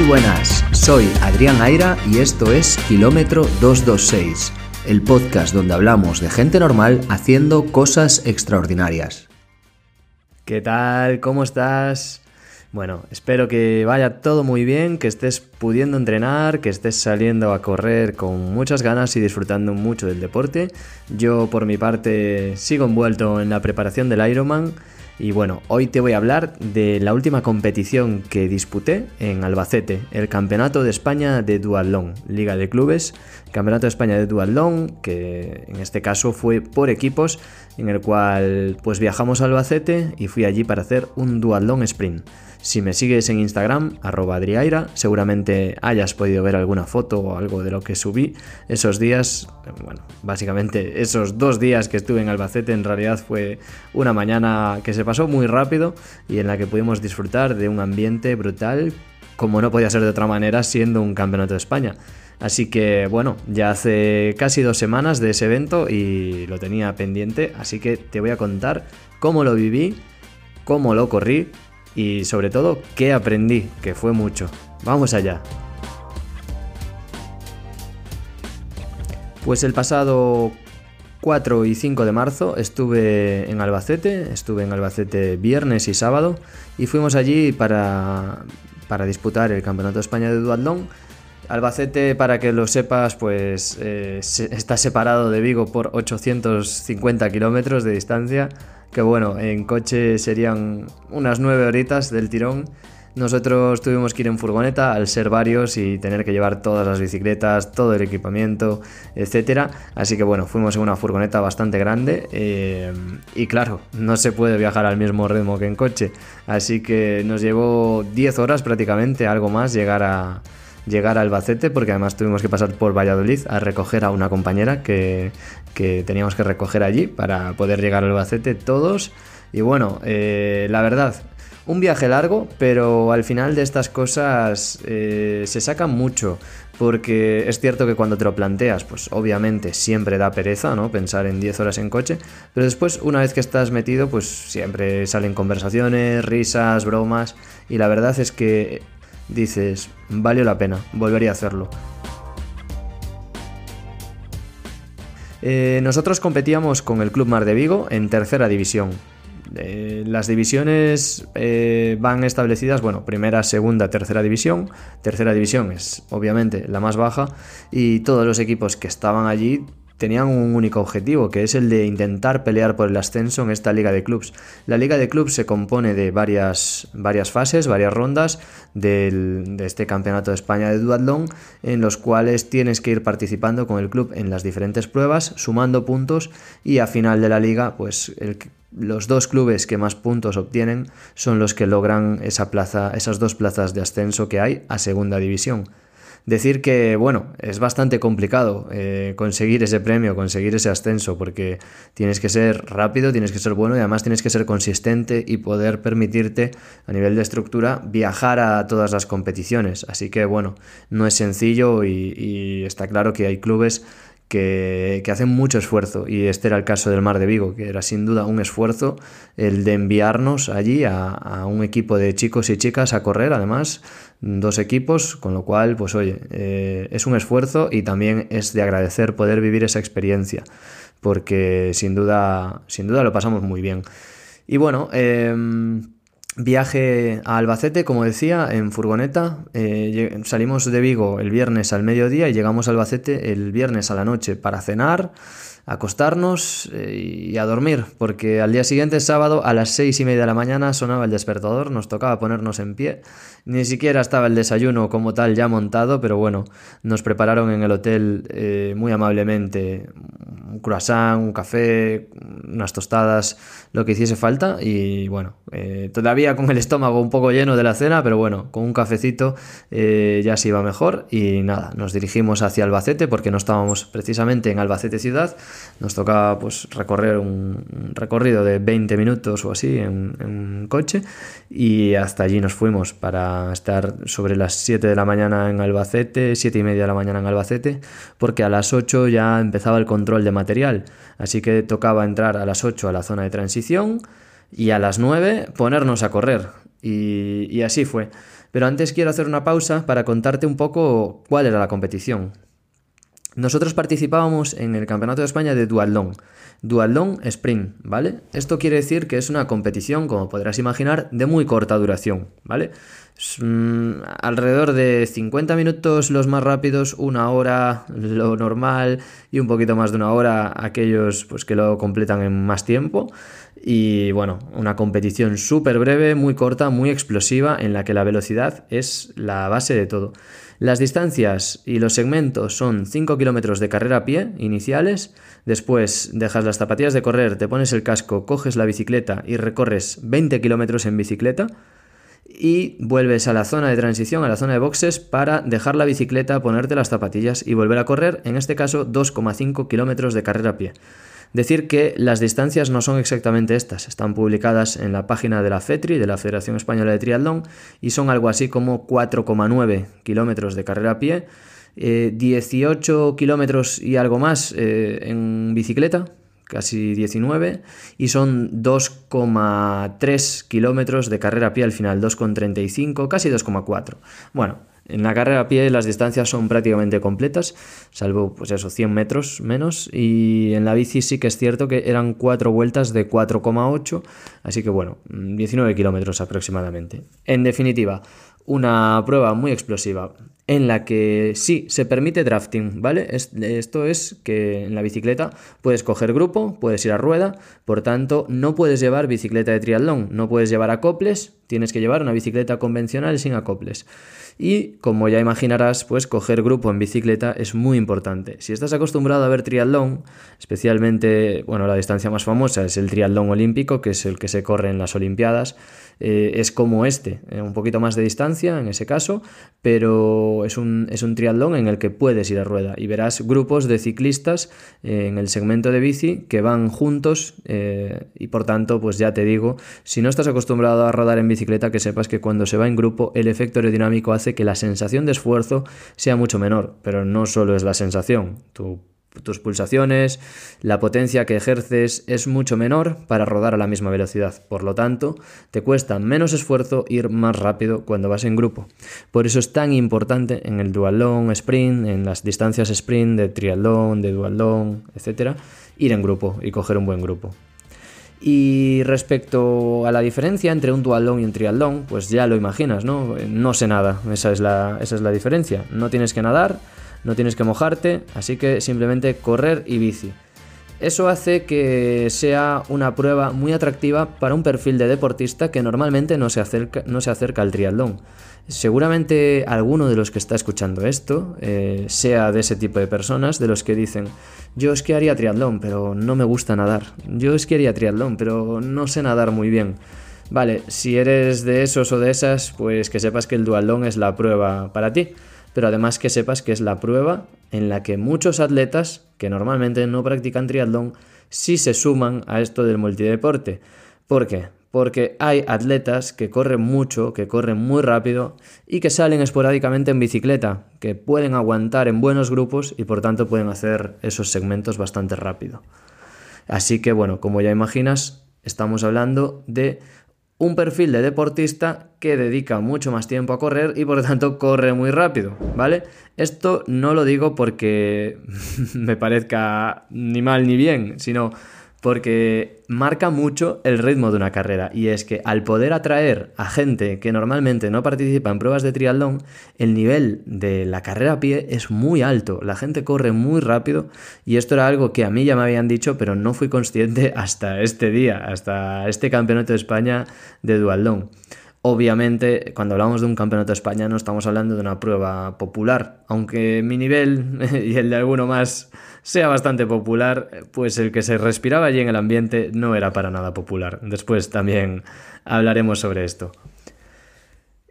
Muy buenas, soy Adrián Aira y esto es Kilómetro 226, el podcast donde hablamos de gente normal haciendo cosas extraordinarias. ¿Qué tal? ¿Cómo estás? Bueno, espero que vaya todo muy bien, que estés pudiendo entrenar, que estés saliendo a correr con muchas ganas y disfrutando mucho del deporte. Yo por mi parte sigo envuelto en la preparación del Ironman y bueno, hoy te voy a hablar de la última competición que disputé en Albacete, el Campeonato de España de Duatlón, Liga de Clubes, Campeonato de España de Duatlón, que en este caso fue por equipos, en el cual pues viajamos a Albacete y fui allí para hacer un Duatlón Sprint. Si me sigues en Instagram, arroba adriaira, seguramente hayas podido ver alguna foto o algo de lo que subí esos días. Bueno, básicamente esos dos días que estuve en Albacete en realidad fue una mañana que se pasó muy rápido y en la que pudimos disfrutar de un ambiente brutal, como no podía ser de otra manera siendo un campeonato de España. Así que bueno, ya hace casi dos semanas de ese evento y lo tenía pendiente, así que te voy a contar cómo lo viví, cómo lo corrí y sobre todo qué aprendí, que fue mucho. Vamos allá. Pues el pasado 4 y 5 de marzo estuve en Albacete, estuve en Albacete viernes y sábado y fuimos allí para, para disputar el Campeonato de España de Duatlón. Albacete, para que lo sepas, pues eh, está separado de Vigo por 850 kilómetros de distancia que bueno, en coche serían unas nueve horitas del tirón. Nosotros tuvimos que ir en furgoneta al ser varios y tener que llevar todas las bicicletas, todo el equipamiento, etcétera. Así que bueno, fuimos en una furgoneta bastante grande eh, y claro, no se puede viajar al mismo ritmo que en coche. Así que nos llevó 10 horas prácticamente, algo más, llegar a, llegar a Albacete, porque además tuvimos que pasar por Valladolid a recoger a una compañera que, teníamos que recoger allí para poder llegar a Albacete todos. Y bueno, eh, la verdad, un viaje largo, pero al final de estas cosas eh, se saca mucho. Porque es cierto que cuando te lo planteas, pues obviamente siempre da pereza, ¿no? Pensar en 10 horas en coche. Pero después, una vez que estás metido, pues siempre salen conversaciones, risas, bromas. Y la verdad es que dices, valió la pena, volvería a hacerlo. Eh, nosotros competíamos con el Club Mar de Vigo en tercera división. Eh, las divisiones eh, van establecidas, bueno, primera, segunda, tercera división. Tercera división es obviamente la más baja y todos los equipos que estaban allí tenían un único objetivo, que es el de intentar pelear por el ascenso en esta liga de clubs. La liga de clubs se compone de varias, varias fases, varias rondas de este campeonato de España de duatlón, en los cuales tienes que ir participando con el club en las diferentes pruebas, sumando puntos y a final de la liga, pues los dos clubes que más puntos obtienen son los que logran esa plaza, esas dos plazas de ascenso que hay a segunda división. Decir que, bueno, es bastante complicado eh, conseguir ese premio, conseguir ese ascenso, porque tienes que ser rápido, tienes que ser bueno y además tienes que ser consistente y poder permitirte, a nivel de estructura, viajar a todas las competiciones. Así que, bueno, no es sencillo y está claro que hay clubes que, hacen mucho esfuerzo y este era el caso del Mar de Vigo, que era sin duda un esfuerzo el de enviarnos allí a, un equipo de chicos y chicas a correr, además, dos equipos, con lo cual, pues oye, eh, es un esfuerzo y también es de agradecer poder vivir esa experiencia, porque sin duda, sin duda lo pasamos muy bien. Y bueno, em, Viaje a Albacete, como decía, en furgoneta. Eh, salimos de Vigo el viernes al mediodía y llegamos a Albacete el viernes a la noche para cenar, acostarnos eh, y a dormir, porque al día siguiente, sábado, a las seis y media de la mañana sonaba el despertador, nos tocaba ponernos en pie. Ni siquiera estaba el desayuno como tal ya montado, pero bueno, nos prepararon en el hotel eh, muy amablemente un croissant, un café, unas tostadas, lo que hiciese falta. Y bueno, eh, todavía con el estómago un poco lleno de la cena, pero bueno, con un cafecito eh, ya se iba mejor. Y nada, nos dirigimos hacia Albacete porque no estábamos precisamente en Albacete ciudad. Nos tocaba pues recorrer un, recorrido de 20 minutos o así en, en coche. Y hasta allí nos fuimos para estar sobre las 7 de la mañana en Albacete, 7 y media de la mañana en Albacete, porque a las 8 ya empezaba el control de material. Así que tocaba entrar a las 8 a la zona de transición y a las 9 ponernos a correr. Y, y así fue. Pero antes quiero hacer una pausa para contarte un poco cuál era la competición. Nosotros participábamos en el Campeonato de España de Duatlón. Duatlón Sprint, ¿vale? Esto quiere decir que es una competición, como podrás imaginar, de muy corta duración, ¿vale? Mm, alrededor de 50 minutos los más rápidos, una hora lo normal y un poquito más de una hora aquellos pues, que lo completan en más tiempo. Y bueno, una competición súper breve, muy corta, muy explosiva, en la que la velocidad es la base de todo. Las distancias y los segmentos son 5 kilómetros de carrera a pie iniciales, después dejas las zapatillas de correr, te pones el casco, coges la bicicleta y recorres 20 kilómetros en bicicleta y vuelves a la zona de transición, a la zona de boxes, para dejar la bicicleta, ponerte las zapatillas y volver a correr, en este caso 2,5 kilómetros de carrera a pie. Decir que las distancias no son exactamente estas, están publicadas en la página de la FETRI, de la Federación Española de Triatlón, y son algo así como 4,9 kilómetros de carrera a pie, 18 eh, kilómetros y algo más eh, en bicicleta, casi 19, y son 2,3 kilómetros de carrera a pie al final, 2,35, casi 2,4. Bueno, en la carrera a pie las distancias son prácticamente completas, salvo pues eso, 100 metros menos. Y en la bici sí que es cierto que eran 4 vueltas de 4,8, así que bueno, 19 kilómetros aproximadamente. En definitiva, una prueba muy explosiva en la que sí se permite drafting, ¿vale? esto es que en la bicicleta puedes coger grupo, puedes ir a rueda, por tanto no puedes llevar bicicleta de triatlón, no puedes llevar acoples, tienes que llevar una bicicleta convencional sin acoples. Y como ya imaginarás, pues coger grupo en bicicleta es muy importante. Si estás acostumbrado a ver triatlón, especialmente, bueno, la distancia más famosa es el triatlón olímpico, que es el que se corre en las Olimpiadas, eh, es como este, eh, un poquito más de distancia en ese caso, pero es un, es un triatlón en el que puedes ir a rueda y verás grupos de ciclistas eh, en el segmento de bici que van juntos y por tanto, pues ya te digo, si no estás acostumbrado a rodar en bicicleta, que sepas que cuando se va en grupo el efecto aerodinámico hace que la sensación de esfuerzo sea mucho menor, pero no solo es la sensación, tú tus pulsaciones, la potencia que ejerces es mucho menor para rodar a la misma velocidad. Por lo tanto, te cuesta menos esfuerzo ir más rápido cuando vas en grupo. Por eso es tan importante en el dualón sprint, en las distancias sprint de triatlón, de dualón, etcétera, ir en grupo y coger un buen grupo. Y respecto a la diferencia entre un dualón y un triatlón, pues ya lo imaginas, ¿no? No sé nada, esa es la, esa es la diferencia. No tienes que nadar, no tienes que mojarte, así que simplemente correr y bici. Eso hace que sea una prueba muy atractiva para un perfil de deportista que normalmente no se acerca, no se acerca al triatlón. Seguramente alguno de los que está escuchando esto eh, sea de ese tipo de personas, de los que dicen, yo es que haría triatlón, pero no me gusta nadar. Yo es que haría triatlón, pero no sé nadar muy bien. Vale, si eres de esos o de esas, pues que sepas que el duatlón es la prueba para ti pero además que sepas que es la prueba en la que muchos atletas que normalmente no practican triatlón sí se suman a esto del multideporte. ¿Por qué? Porque hay atletas que corren mucho, que corren muy rápido y que salen esporádicamente en bicicleta, que pueden aguantar en buenos grupos y por tanto pueden hacer esos segmentos bastante rápido. Así que bueno, como ya imaginas, estamos hablando de un perfil de deportista que dedica mucho más tiempo a correr y por lo tanto corre muy rápido, ¿vale? Esto no lo digo porque me parezca ni mal ni bien, sino porque marca mucho el ritmo de una carrera y es que al poder atraer a gente que normalmente no participa en pruebas de triatlón, el nivel de la carrera a pie es muy alto, la gente corre muy rápido y esto era algo que a mí ya me habían dicho pero no fui consciente hasta este día, hasta este campeonato de España de duatlón. Obviamente, cuando hablamos de un campeonato de España no estamos hablando de una prueba popular, aunque mi nivel y el de alguno más sea bastante popular, pues el que se respiraba allí en el ambiente no era para nada popular. Después también hablaremos sobre esto.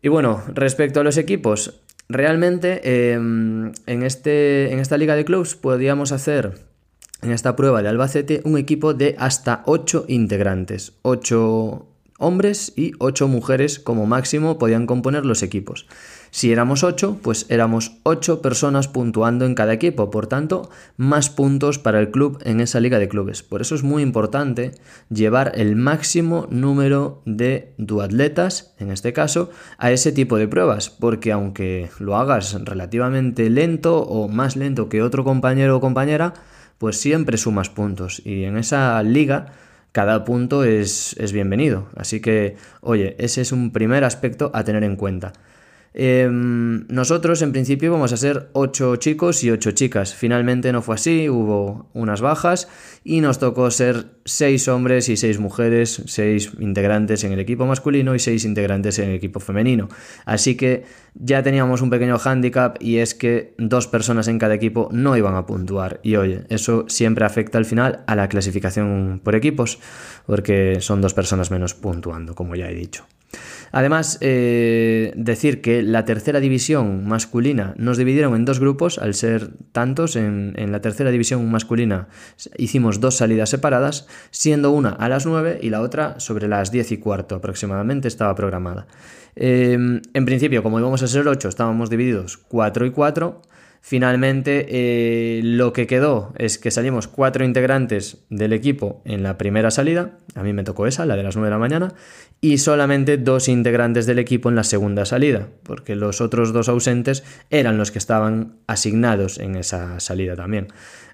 Y bueno, respecto a los equipos, realmente em, en, este, en esta liga de clubs podíamos hacer en esta prueba de Albacete un equipo de hasta 8 integrantes, 8 hombres y 8 mujeres como máximo podían componer los equipos. Si éramos 8, pues éramos 8 personas puntuando en cada equipo, por tanto, más puntos para el club en esa liga de clubes. Por eso es muy importante llevar el máximo número de duatletas, en este caso, a ese tipo de pruebas, porque aunque lo hagas relativamente lento o más lento que otro compañero o compañera, pues siempre sumas puntos y en esa liga cada punto es, es bienvenido. Así que, oye, ese es un primer aspecto a tener en cuenta. Em, nosotros en principio vamos a ser 8 chicos y 8 chicas. Finalmente no fue así, hubo unas bajas y nos tocó ser 6 hombres y 6 mujeres, 6 integrantes en el equipo masculino y 6 integrantes en el equipo femenino. Así que ya teníamos un pequeño hándicap y es que dos personas en cada equipo no iban a puntuar. Y oye, eso siempre afecta al final a la clasificación por equipos, porque son dos personas menos puntuando, como ya he dicho. Además, eh, decir que la tercera división masculina nos dividieron en dos grupos, al ser tantos, en, la tercera división masculina hicimos dos salidas separadas, siendo una a las 9 y la otra sobre las 10 y cuarto aproximadamente estaba programada. Em, en principio, como íbamos a ser 8, estábamos divididos 4 y 4. Finalmente, eh, lo que quedó es que salimos cuatro integrantes del equipo en la primera salida, a mí me tocó esa, la de las 9 de la mañana, y solamente dos integrantes del equipo en la segunda salida, porque los otros dos ausentes eran los que estaban asignados en esa salida también.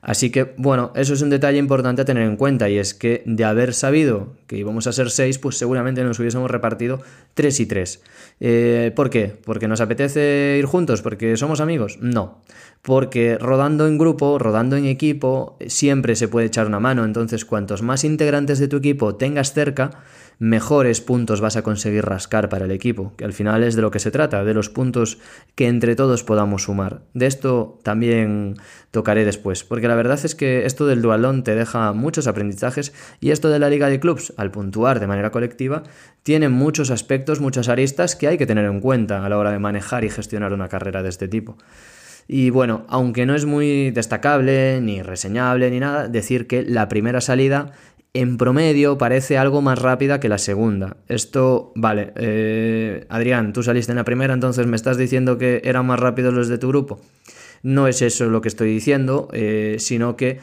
Así que, bueno, eso es un detalle importante a tener en cuenta y es que de haber sabido que íbamos a ser seis, pues seguramente nos hubiésemos repartido tres y tres. Eh, ¿Por qué? ¿Porque nos apetece ir juntos? ¿Porque somos amigos? No. Porque rodando en grupo, rodando en equipo, siempre se puede echar una mano. Entonces, cuantos más integrantes de tu equipo tengas cerca, mejores puntos vas a conseguir rascar para el equipo, que al final es de lo que se trata, de los puntos que entre todos podamos sumar. De esto también tocaré después, porque la verdad es que esto del dualón te deja muchos aprendizajes y esto de la liga de clubs, al puntuar de manera colectiva, tiene muchos aspectos, muchas aristas que hay que tener en cuenta a la hora de manejar y gestionar una carrera de este tipo. Y bueno, aunque no es muy destacable, ni reseñable, ni nada, decir que la primera salida en promedio parece algo más rápida que la segunda. Esto, vale, eh, Adrián, tú saliste en la primera, entonces me estás diciendo que eran más rápidos los de tu grupo. No es eso lo que estoy diciendo, eh, sino que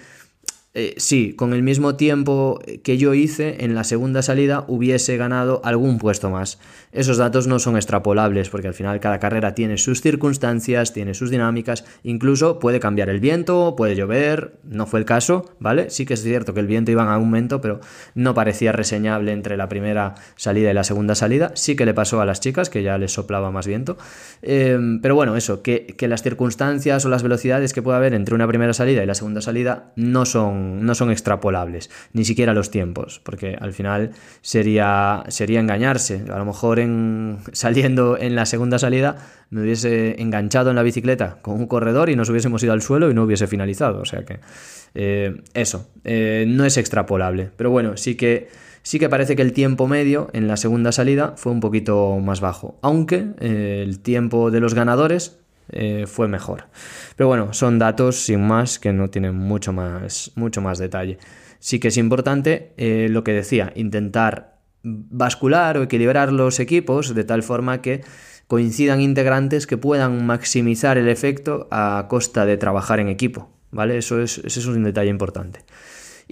eh, sí, con el mismo tiempo que yo hice en la segunda salida hubiese ganado algún puesto más. Esos datos no son extrapolables porque al final cada carrera tiene sus circunstancias, tiene sus dinámicas, incluso puede cambiar el viento, puede llover, no fue el caso, ¿vale? Sí que es cierto que el viento iba en aumento, pero no parecía reseñable entre la primera salida y la segunda salida. Sí que le pasó a las chicas, que ya les soplaba más viento. Em, pero bueno, eso, que, que las circunstancias o las velocidades que puede haber entre una primera salida y la segunda salida no son no son extrapolables, ni siquiera los tiempos, porque al final sería, sería engañarse. A lo mejor en, saliendo en la segunda salida me hubiese enganchado en la bicicleta con un corredor y nos hubiésemos ido al suelo y no hubiese finalizado. O sea que eh, eso, eh, no es extrapolable. Pero bueno, sí que sí que parece que el tiempo medio en la segunda salida fue un poquito más bajo, aunque eh, el tiempo de los ganadores eh, fue mejor. Pero bueno, son datos sin más que no tienen mucho más, mucho más detalle. Sí que es importante eh, lo que decía, intentar bascular o equilibrar los equipos de tal forma que coincidan integrantes que puedan maximizar el efecto a costa de trabajar en equipo. ¿Vale? Eso es, es un detalle importante.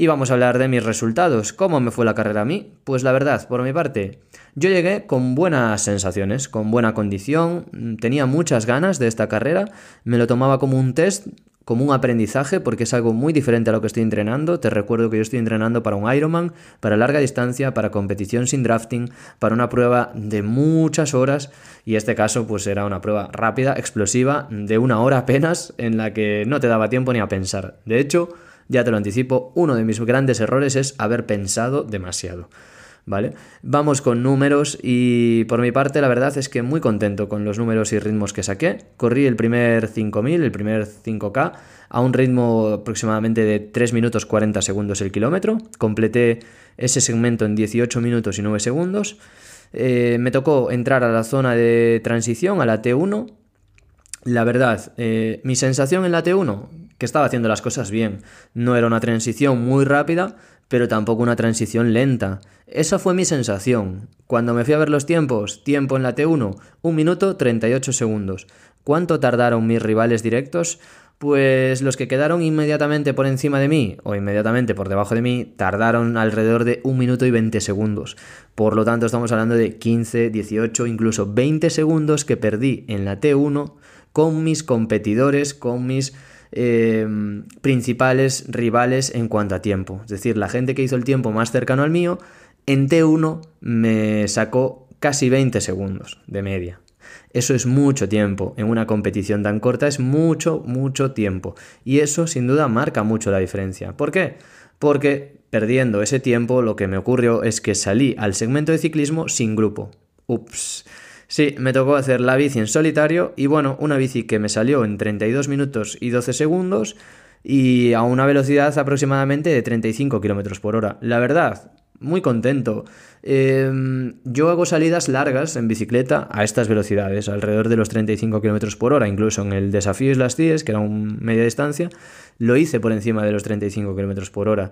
Y vamos a hablar de mis resultados. ¿Cómo me fue la carrera a mí? Pues la verdad, por mi parte, yo llegué con buenas sensaciones, con buena condición, tenía muchas ganas de esta carrera, me lo tomaba como un test, como un aprendizaje, porque es algo muy diferente a lo que estoy entrenando. Te recuerdo que yo estoy entrenando para un Ironman, para larga distancia, para competición sin drafting, para una prueba de muchas horas, y este caso pues era una prueba rápida, explosiva, de una hora apenas, en la que no te daba tiempo ni a pensar. De hecho, ya te lo anticipo, uno de mis grandes errores es haber pensado demasiado. ¿vale? Vamos con números y por mi parte la verdad es que muy contento con los números y ritmos que saqué. Corrí el primer 5000, el primer 5K a un ritmo aproximadamente de 3 minutos 40 segundos el kilómetro. Completé ese segmento en 18 minutos y 9 segundos. Eh, me tocó entrar a la zona de transición, a la T1. La verdad, eh, mi sensación en la T1, que estaba haciendo las cosas bien. No era una transición muy rápida, pero tampoco una transición lenta. Esa fue mi sensación. Cuando me fui a ver los tiempos, tiempo en la T1, 1 minuto 38 segundos. ¿Cuánto tardaron mis rivales directos? Pues los que quedaron inmediatamente por encima de mí o inmediatamente por debajo de mí tardaron alrededor de 1 minuto y 20 segundos. Por lo tanto estamos hablando de 15, 18, incluso 20 segundos que perdí en la T1 con mis competidores, con mis eh, principales rivales en cuanto a tiempo. Es decir, la gente que hizo el tiempo más cercano al mío, en T1 me sacó casi 20 segundos de media. Eso es mucho tiempo. En una competición tan corta es mucho, mucho tiempo. Y eso sin duda marca mucho la diferencia. ¿Por qué? Porque perdiendo ese tiempo lo que me ocurrió es que salí al segmento de ciclismo sin grupo. Ups. Sí, me tocó hacer la bici en solitario y bueno, una bici que me salió en 32 minutos y 12 segundos y a una velocidad aproximadamente de 35 km por hora. La verdad, muy contento. Em, yo hago salidas largas en bicicleta a estas velocidades, alrededor de los 35 km por hora, incluso en el desafío Islas Tíes, que era un media distancia, lo hice por encima de los 35 km por hora.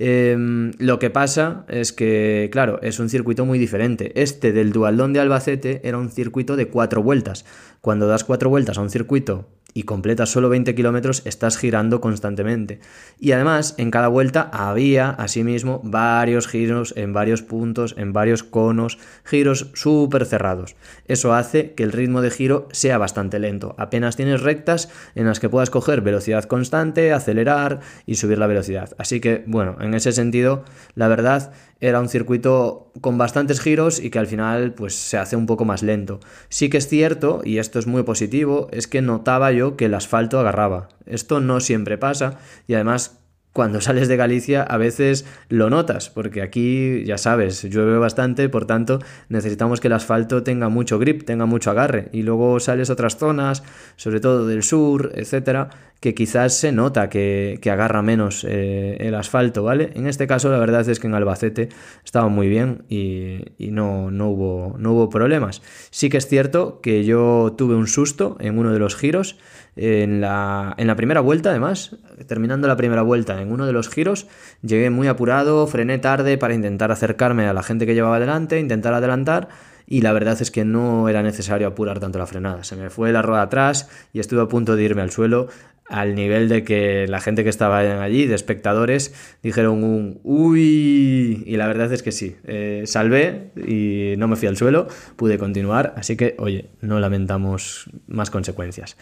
Em, lo que pasa es que, claro, es un circuito muy diferente. Este del Dualdón de Albacete era un circuito de cuatro vueltas. Cuando das cuatro vueltas a un circuito y completas solo 20 kilómetros, estás girando constantemente. Y además, en cada vuelta había, asimismo, varios giros en varios puntos, en varios conos, giros súper cerrados. Eso hace que el ritmo de giro sea bastante lento. Apenas tienes rectas en las que puedas coger velocidad constante, acelerar y subir la velocidad. Así que, bueno, en ese sentido, la verdad era un circuito con bastantes giros y que al final pues se hace un poco más lento. Sí que es cierto, y esto es muy positivo, es que notaba yo que el asfalto agarraba. Esto no siempre pasa y además cuando sales de Galicia a veces lo notas, porque aquí, ya sabes, llueve bastante, por tanto necesitamos que el asfalto tenga mucho grip, tenga mucho agarre. Y luego sales a otras zonas, sobre todo del sur, etcétera, que quizás se nota que, agarra menos eh, el asfalto, ¿vale? En este caso la verdad es que en Albacete estaba muy bien y, no, no, hubo, no hubo problemas. Sí que es cierto que yo tuve un susto en uno de los giros, en la, en la primera vuelta, además, terminando la primera vuelta en uno de los giros, llegué muy apurado, frené tarde para intentar acercarme a la gente que llevaba adelante, intentar adelantar y la verdad es que no era necesario apurar tanto la frenada. Se me fue la rueda atrás y estuve a punto de irme al suelo al nivel de que la gente que estaba allí, de espectadores, dijeron un uy, y la verdad es que sí, eh, salvé y no me fui al suelo, pude continuar, así que, oye, no lamentamos más consecuencias.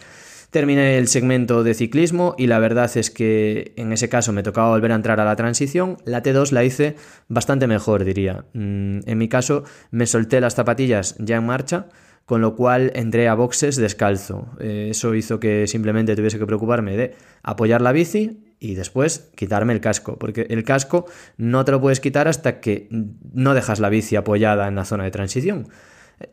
Terminé el segmento de ciclismo y la verdad es que en ese caso me tocaba volver a entrar a la transición. La T2 la hice bastante mejor, diría. Mm, en mi caso me solté las zapatillas ya en marcha, con lo cual entré a boxes descalzo. Eh, eso hizo que simplemente tuviese que preocuparme de apoyar la bici y después quitarme el casco, porque el casco no te lo puedes quitar hasta que no dejas la bici apoyada en la zona de transición.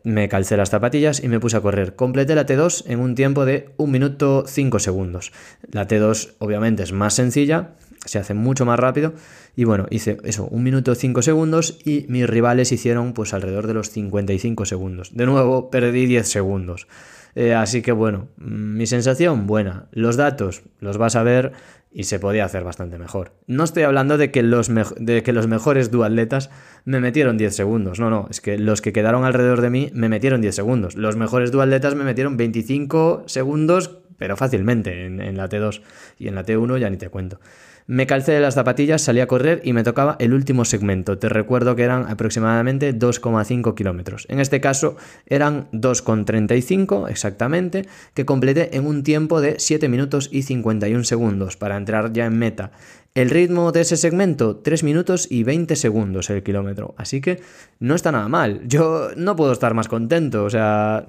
Me calcé las zapatillas y me puse a correr. Completé la T2 en un tiempo de 1 minuto 5 segundos. La T2 obviamente es más sencilla, se hace mucho más rápido. Y bueno, hice eso, 1 minuto 5 segundos y mis rivales hicieron pues alrededor de los 55 segundos. De nuevo, perdí 10 segundos. Eh, así que bueno, mi sensación, buena. Los datos los vas a ver y se podía hacer bastante mejor. No estoy hablando de que los, de que los mejores duatletas me metieron 10 segundos, no, no, es que los que quedaron alrededor de mí me metieron 10 segundos. Los mejores duatletas me metieron 25 segundos, pero fácilmente en, en la T2 y en la T1 ya ni te cuento. Me calcé de las zapatillas, salí a correr y me tocaba el último segmento. Te recuerdo que eran aproximadamente 2,5 kilómetros. En este caso eran 2,35 exactamente, que completé en un tiempo de 7 minutos y 51 segundos para entrar ya en meta. El ritmo de ese segmento, 3 minutos y 20 segundos el kilómetro. Así que no está nada mal. Yo no puedo estar más contento. O sea,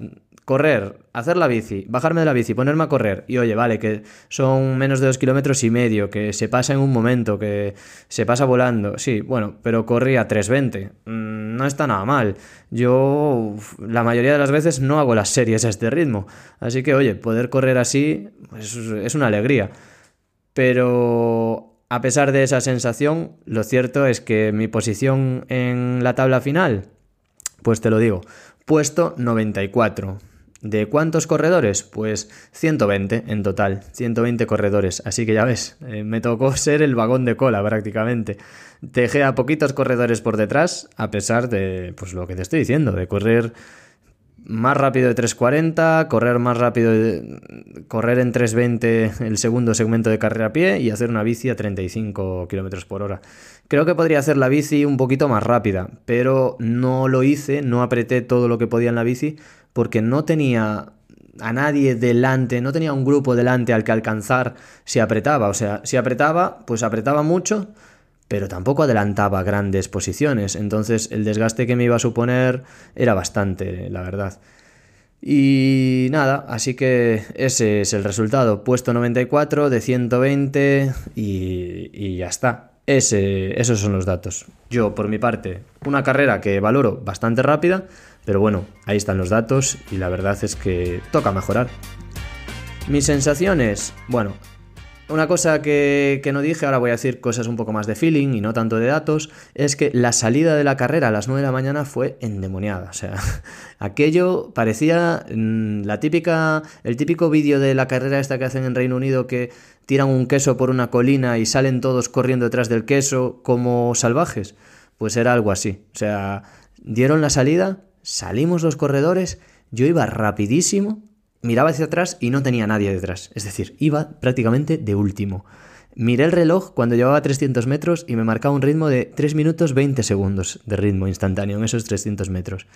correr, hacer la bici, bajarme de la bici, ponerme a correr. Y oye, vale, que son menos de dos kilómetros y medio, que se pasa en un momento, que se pasa volando, sí, bueno, pero corrí a 3.20, mm, no está nada mal. Yo la mayoría de las veces no hago las series a este ritmo, así que oye, poder correr así pues, es una alegría. Pero a pesar de esa sensación, lo cierto es que mi posición en la tabla final, pues te lo digo, puesto 94 ¿De cuántos corredores? Pues 120 en total, 120 corredores. Así que ya ves, eh, me tocó ser el vagón de cola prácticamente. Dejé a poquitos corredores por detrás, a pesar de pues lo que te estoy diciendo, de correr más rápido de 3.40, correr más rápido, de, correr en 3.20 el segundo segmento de carrera a pie y hacer una bici a 35 km por hora. Creo que podría hacer la bici un poquito más rápida, pero no lo hice, no apreté todo lo que podía en la bici porque no tenía a nadie delante, no tenía un grupo delante al que alcanzar si apretaba. O sea, si apretaba, pues apretaba mucho, pero tampoco adelantaba grandes posiciones. Entonces el desgaste que me iba a suponer era bastante, la verdad. Y nada, así que ese es el resultado. Puesto 94 de 120 y, y ya está. Esos son los datos. Yo, por mi parte, una carrera que valoro bastante rápida, pero bueno, ahí están los datos y la verdad es que toca mejorar. Mis sensaciones, bueno, una cosa que, no dije, ahora voy a decir cosas un poco más de feeling y no tanto de datos, es que la salida de la carrera a las 9 de la mañana fue endemoniada. O sea, aquello parecía mm, la típica, el típico vídeo de la carrera esta que hacen en Reino Unido que tiran un queso por una colina y salen todos corriendo detrás del queso como salvajes. Pues era algo así. O sea, dieron la salida, salimos los corredores, yo iba rapidísimo miraba hacia atrás y no tenía nadie detrás. Es decir, iba prácticamente de último. Miré el reloj cuando llevaba 300 metros y me marcaba un ritmo de 3 minutos 20 segundos de ritmo instantáneo en esos 300 metros.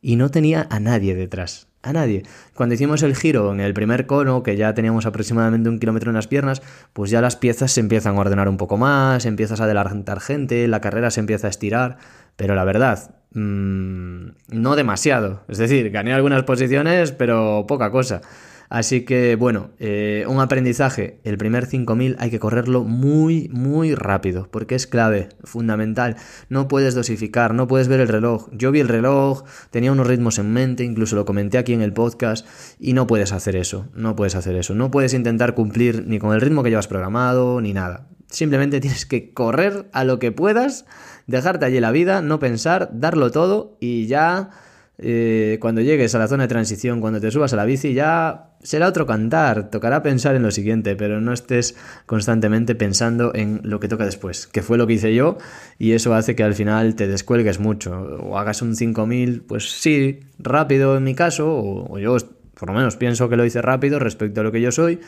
Y no tenía a nadie detrás. A nadie. Cuando hicimos el giro en el primer cono, que ya teníamos aproximadamente un kilómetro en las piernas, pues ya las piezas se empiezan a ordenar un poco más, empiezas a adelantar gente, la carrera se empieza a estirar. Pero la verdad, Mm, no demasiado. Es decir, gané algunas posiciones, pero poca cosa. Así que bueno, eh, un aprendizaje. El primer 5000 hay que correrlo muy, muy rápido, porque es clave, fundamental. No puedes dosificar, no puedes ver el reloj. Yo vi el reloj, tenía unos ritmos en mente, incluso lo comenté aquí en el podcast, y no puedes hacer eso, no puedes hacer eso. No puedes intentar cumplir ni con el ritmo que llevas programado, ni nada. Simplemente tienes que correr a lo que puedas dejarte allí la vida, no pensar, darlo todo y ya eh, cuando llegues a la zona de transición, cuando te subas a la bici, ya será otro cantar, tocará pensar en lo siguiente, pero no estés constantemente pensando en lo que toca después, que fue lo que hice yo y eso hace que al final te descuelgues mucho o hagas un 5000, pues sí, rápido en mi caso, o yo por lo menos pienso que lo hice rápido respecto a lo que yo soy,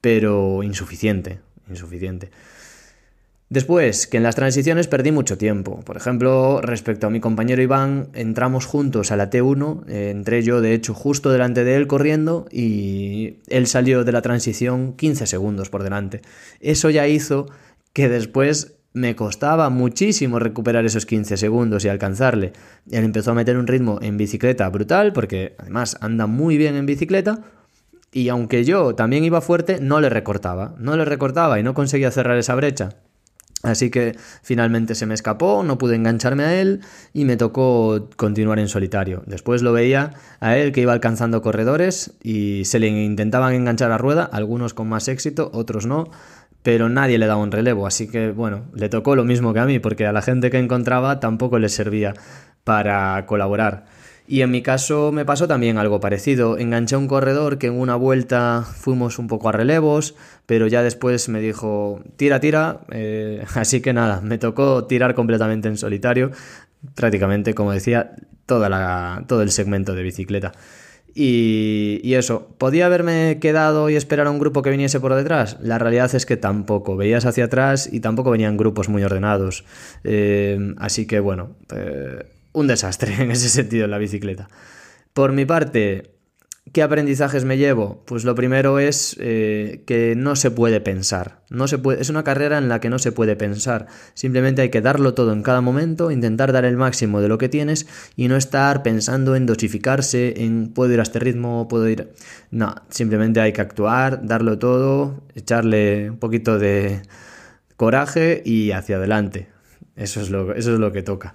pero insuficiente, insuficiente. Después, que en las transiciones perdí mucho tiempo. Por ejemplo, respecto a mi compañero Iván, entramos juntos a la T1, eh, entré yo de hecho justo delante de él corriendo y él salió de la transición 15 segundos por delante. Eso ya hizo que después me costaba muchísimo recuperar esos 15 segundos y alcanzarle. Él empezó a meter un ritmo en bicicleta brutal, porque además anda muy bien en bicicleta, y aunque yo también iba fuerte, no le recortaba, no le recortaba y no conseguía cerrar esa brecha. Así que finalmente se me escapó, no pude engancharme a él y me tocó continuar en solitario. Después lo veía a él que iba alcanzando corredores y se le intentaban enganchar a rueda, algunos con más éxito, otros no, pero nadie le daba un relevo. Así que bueno, le tocó lo mismo que a mí, porque a la gente que encontraba tampoco le servía para colaborar. Y en mi caso me pasó también algo parecido. Enganché a un corredor que en una vuelta fuimos un poco a relevos, pero ya después me dijo, tira, tira. Eh, así que nada, me tocó tirar completamente en solitario, prácticamente, como decía, toda la, todo el segmento de bicicleta. Y, eso, ¿podía haberme quedado y esperar a un grupo que viniese por detrás? La realidad es que tampoco, veías hacia atrás y tampoco venían grupos muy ordenados. Eh, así que bueno, eh, un desastre en ese sentido en la bicicleta. Por mi parte, ¿qué aprendizajes me llevo? Pues lo primero es eh, que no se puede pensar. No se puede, es una carrera en la que no se puede pensar. Simplemente hay que darlo todo en cada momento, intentar dar el máximo de lo que tienes y no estar pensando en dosificarse, en puedo ir a este ritmo, puedo ir... No, simplemente hay que actuar, darlo todo, echarle un poquito de coraje y hacia adelante. Eso es lo, eso es lo que toca.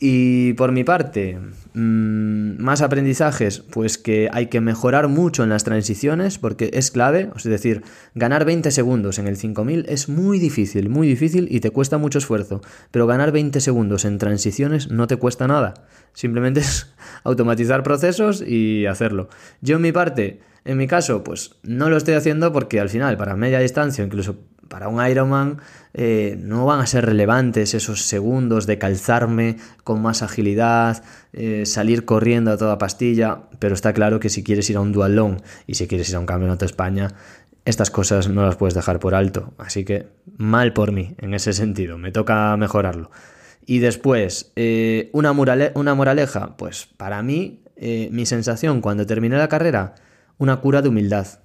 Y por mi parte, mm, más aprendizajes, pues que hay que mejorar mucho en las transiciones porque es clave, es decir, ganar 20 segundos en el 5000 es muy difícil, muy difícil y te cuesta mucho esfuerzo, pero ganar 20 segundos en transiciones no te cuesta nada, simplemente es automatizar procesos y hacerlo. Yo en mi parte, en mi caso, pues no lo estoy haciendo porque al final, para media distancia, incluso para un Ironman eh, no van a ser relevantes esos segundos de calzarme con más agilidad, eh, salir corriendo a toda pastilla, pero está claro que si quieres ir a un dual long y si quieres ir a un campeonato de España, estas cosas no las puedes dejar por alto. Así que mal por mí en ese sentido, me toca mejorarlo. Y después, eh, una, una, moraleja, pues para mí, mi sensación cuando terminé la carrera, una cura de humildad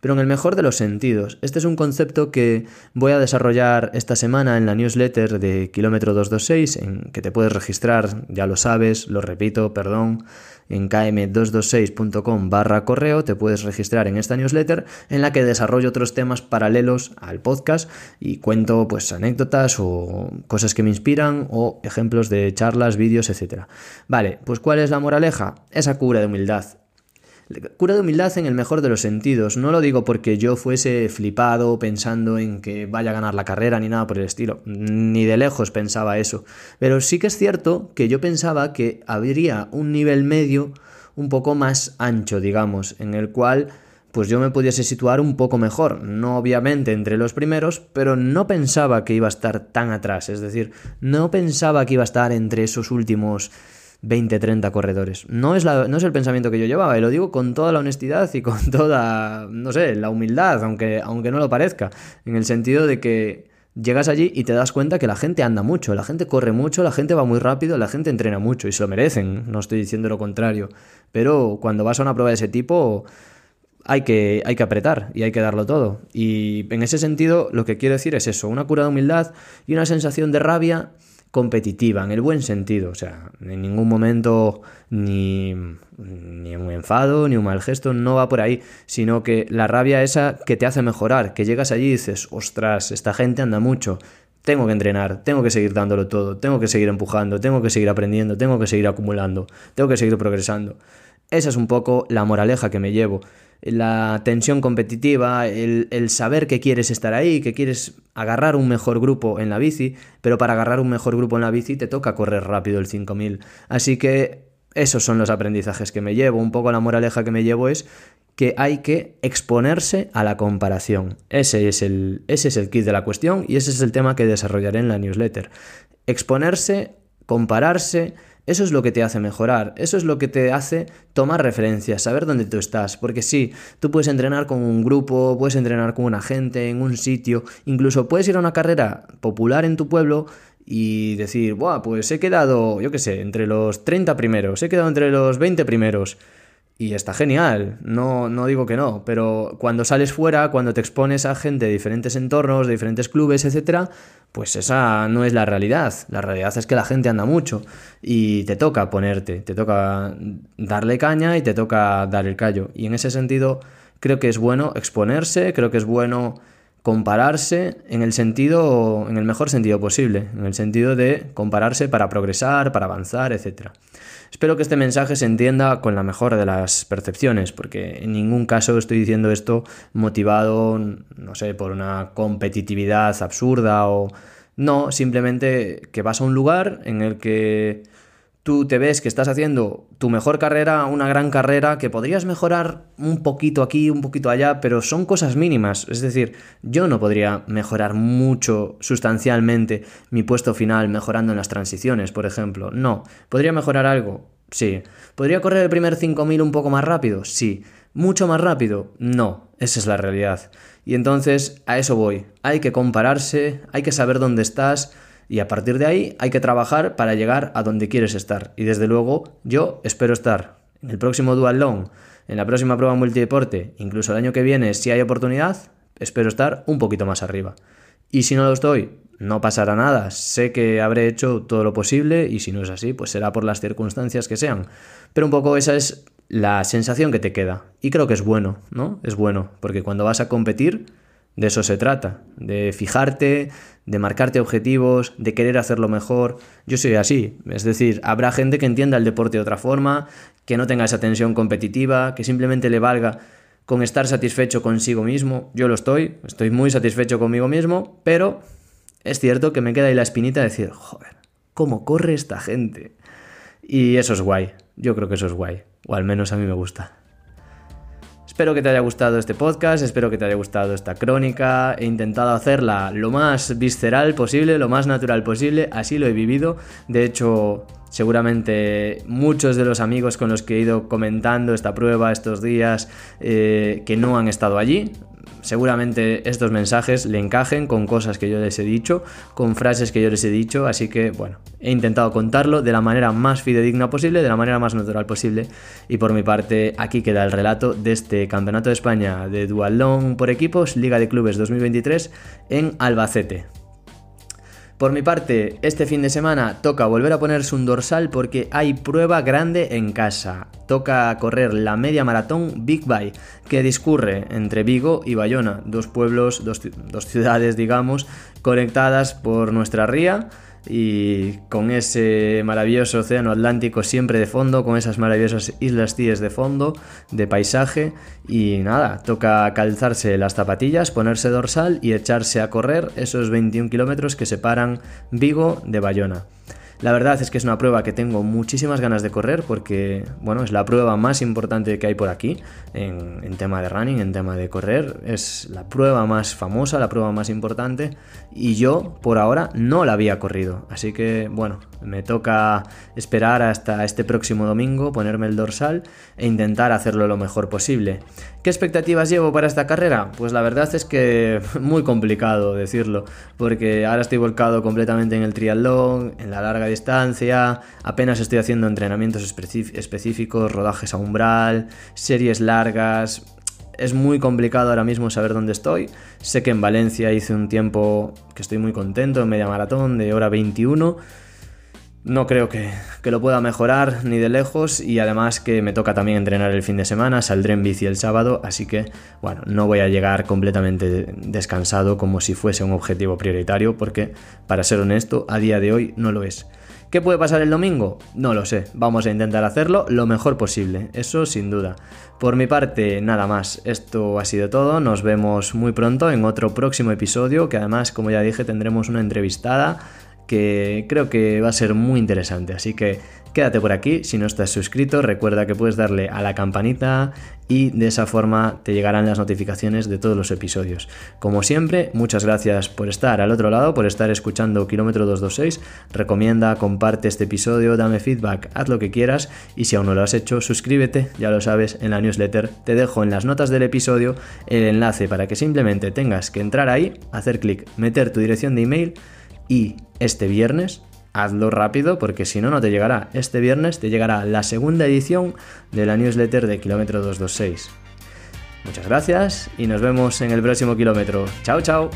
pero en el mejor de los sentidos. Este es un concepto que voy a desarrollar esta semana en la newsletter de Kilómetro 226, en que te puedes registrar, ya lo sabes, lo repito, perdón, en km226.com barra correo te puedes registrar en esta newsletter en la que desarrollo otros temas paralelos al podcast y cuento pues anécdotas o cosas que me inspiran o ejemplos de charlas, vídeos, etc. Vale, pues ¿cuál es la moraleja? Esa cura de humildad Cura de humildad en el mejor de los sentidos. No lo digo porque yo fuese flipado pensando en que vaya a ganar la carrera ni nada por el estilo. Ni de lejos pensaba eso. Pero sí que es cierto que yo pensaba que habría un nivel medio un poco más ancho, digamos, en el cual pues yo me pudiese situar un poco mejor. No obviamente entre los primeros, pero no pensaba que iba a estar tan atrás. Es decir, no pensaba que iba a estar entre esos últimos 20, 30 corredores. No es, no es el pensamiento que yo llevaba, y lo digo con toda la honestidad y con toda, no sé, la humildad, aunque, aunque no lo parezca, en el sentido de que llegas allí y te das cuenta que la gente anda mucho, la gente corre mucho, la gente va muy rápido, la gente entrena mucho y se lo merecen, no estoy diciendo lo contrario, pero cuando vas a una prueba de ese tipo hay que, hay que apretar y hay que darlo todo. Y en ese sentido lo que quiero decir es eso, una cura de humildad y una sensación de rabia competitiva, en el buen sentido. O sea, en ningún momento ni, ni un enfado, ni un mal gesto, no va por ahí, sino que la rabia esa que te hace mejorar, que llegas allí y dices, ostras, esta gente anda mucho, tengo que entrenar, tengo que seguir dándolo todo, tengo que seguir empujando, tengo que seguir aprendiendo, tengo que seguir acumulando, tengo que seguir progresando. Esa es un poco la moraleja que me llevo la tensión competitiva, el, saber que quieres estar ahí, que quieres agarrar un mejor grupo en la bici, pero para agarrar un mejor grupo en la bici te toca correr rápido el 5000. Así que esos son los aprendizajes que me llevo, un poco la moraleja que me llevo es que hay que exponerse a la comparación. Ese es el, ese es el kit de la cuestión y ese es el tema que desarrollaré en la newsletter. Exponerse, compararse, eso es lo que te hace mejorar, eso es lo que te hace tomar referencias, saber dónde tú estás. Porque sí, tú puedes entrenar con un grupo, puedes entrenar con una gente, en un sitio, incluso puedes ir a una carrera popular en tu pueblo y decir, Buah, pues he quedado, yo qué sé, entre los 30 primeros, he quedado entre los 20 primeros. Y está genial, no, no digo que no, pero cuando sales fuera, cuando te expones a gente de diferentes entornos, de diferentes clubes, etc., pues esa no es la realidad. La realidad es que la gente anda mucho y te toca ponerte, te toca darle caña y te toca dar el callo. Y en ese sentido creo que es bueno exponerse, creo que es bueno compararse en el sentido, en el mejor sentido posible, en el sentido de compararse para progresar, para avanzar, etc. Espero que este mensaje se entienda con la mejor de las percepciones, porque en ningún caso estoy diciendo esto motivado, no sé, por una competitividad absurda o... No, simplemente que vas a un lugar en el que tú te ves que estás haciendo tu mejor carrera, una gran carrera, que podrías mejorar un poquito aquí, un poquito allá, pero son cosas mínimas. Es decir, yo no podría mejorar mucho sustancialmente mi puesto final mejorando en las transiciones, por ejemplo. No. ¿Podría mejorar algo? Sí. ¿Podría correr el primer 5000 un poco más rápido? Sí. ¿Mucho más rápido? No. Esa es la realidad. Y entonces a eso voy. Hay que compararse, hay que saber dónde estás y a partir de ahí hay que trabajar para llegar a donde quieres estar. Y desde luego yo espero estar en el próximo Dual Long, en la próxima prueba multideporte, incluso el año que viene, si hay oportunidad, espero estar un poquito más arriba. Y si no lo estoy, no pasará nada. Sé que habré hecho todo lo posible y si no es así, pues será por las circunstancias que sean. Pero un poco esa es la sensación que te queda. Y creo que es bueno, ¿no? Es bueno, porque cuando vas a competir De eso se trata, de fijarte, de marcarte objetivos, de querer hacerlo mejor. Yo soy así, es decir, habrá gente que entienda el deporte de otra forma, que no tenga esa tensión competitiva, que simplemente le valga con estar satisfecho consigo mismo. Yo lo estoy, estoy muy satisfecho conmigo mismo, pero es cierto que me queda ahí la espinita de decir, joder, ¿cómo corre esta gente? Y eso es guay, yo creo que eso es guay, o al menos a mí me gusta. Espero que te haya gustado este podcast, espero que te haya gustado esta crónica. He intentado hacerla lo más visceral posible, lo más natural posible, así lo he vivido. De hecho, seguramente muchos de los amigos con los que he ido comentando esta prueba estos días eh, que no han estado allí, seguramente estos mensajes le encajen con cosas que yo les he dicho, con frases que yo les he dicho, así que bueno, he intentado contarlo de la manera más fidedigna posible, de la manera más natural posible y por mi parte aquí queda el relato de este Campeonato de España de Dualón por equipos, Liga de Clubes 2023 en Albacete. Por mi parte, este fin de semana toca volver a ponerse un dorsal porque hay prueba grande en casa. Toca correr la media maratón Big Bye, que discurre entre Vigo y Bayona, dos pueblos, dos, dos ciudades, digamos, conectadas por nuestra ría y con ese maravilloso océano Atlántico siempre de fondo, con esas maravillosas islas Tíes de fondo, de paisaje y nada, toca calzarse las zapatillas, ponerse dorsal y echarse a correr esos 21 kilómetros que separan Vigo de Bayona. La verdad es que es una prueba que tengo muchísimas ganas de correr porque, bueno, es la prueba más importante que hay por aquí en, en, tema de running, en tema de correr. Es la prueba más famosa, la prueba más importante y yo por ahora no la había corrido. Así que, bueno, me toca esperar hasta este próximo domingo, ponerme el dorsal e intentar hacerlo lo mejor posible. ¿Qué expectativas llevo para esta carrera? Pues la verdad es que muy complicado decirlo, porque ahora estoy volcado completamente en el triatlón, en la larga distancia, apenas estoy haciendo entrenamientos específicos, rodajes a umbral, series largas. Es muy complicado ahora mismo saber dónde estoy. Sé que en Valencia hice un tiempo que estoy muy contento, en media maratón de hora 21 no creo que, lo pueda mejorar ni de lejos y además que me toca también entrenar el fin de semana, saldré en bici el sábado, así que bueno, no voy a llegar completamente descansado como si fuese un objetivo prioritario porque para ser honesto a día de hoy no lo es. ¿Qué puede pasar el domingo? No lo sé, vamos a intentar hacerlo lo mejor posible, eso sin duda. Por mi parte, nada más, esto ha sido todo, nos vemos muy pronto en otro próximo episodio que además, como ya dije, tendremos una entrevistada que creo que va a ser muy interesante. Así que quédate por aquí, si no estás suscrito, recuerda que puedes darle a la campanita y de esa forma te llegarán las notificaciones de todos los episodios. Como siempre, muchas gracias por estar al otro lado, por estar escuchando Kilómetro 226. Recomienda, comparte este episodio, dame feedback, haz lo que quieras y si aún no lo has hecho, suscríbete, ya lo sabes, en la newsletter. Te dejo en las notas del episodio el enlace para que simplemente tengas que entrar ahí, hacer clic, meter tu dirección de email y este viernes hazlo rápido porque si no, no te llegará. Este viernes te llegará la segunda edición de la newsletter de Kilómetro 226. Muchas gracias y nos vemos en el próximo kilómetro. Chao, chao.